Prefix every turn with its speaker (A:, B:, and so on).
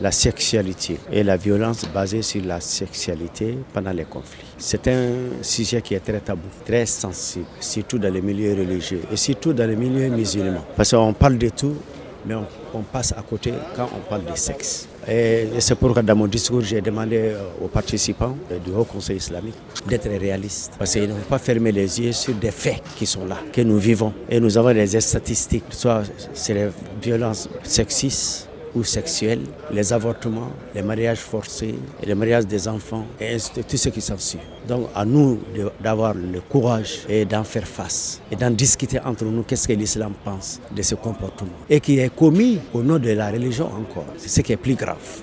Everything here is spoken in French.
A: la sexualité et la violence basée sur la sexualité pendant les conflits. C'est un sujet qui est très tabou, très sensible, surtout dans les milieux religieux et surtout dans les milieux musulmans. Parce qu'on parle de tout, mais on, passe à côté quand on parle de sexe. Et, c'est pourquoi dans mon discours, j'ai demandé aux participants du Haut Conseil islamique d'être réalistes. Parce qu'ils ne faut pas fermer les yeux sur des faits qui sont là, que nous vivons. Et nous avons des statistiques, soit c'est les violences sexistes, ou sexuelles, les avortements, les mariages forcés, les mariages des enfants et tout ce qui s'ensuit. Donc à nous d'avoir le courage et d'en faire face et d'en discuter entre nous qu'est-ce que l'islam pense de ce comportement et qui est commis au nom de la religion encore. C'est ce qui est plus grave.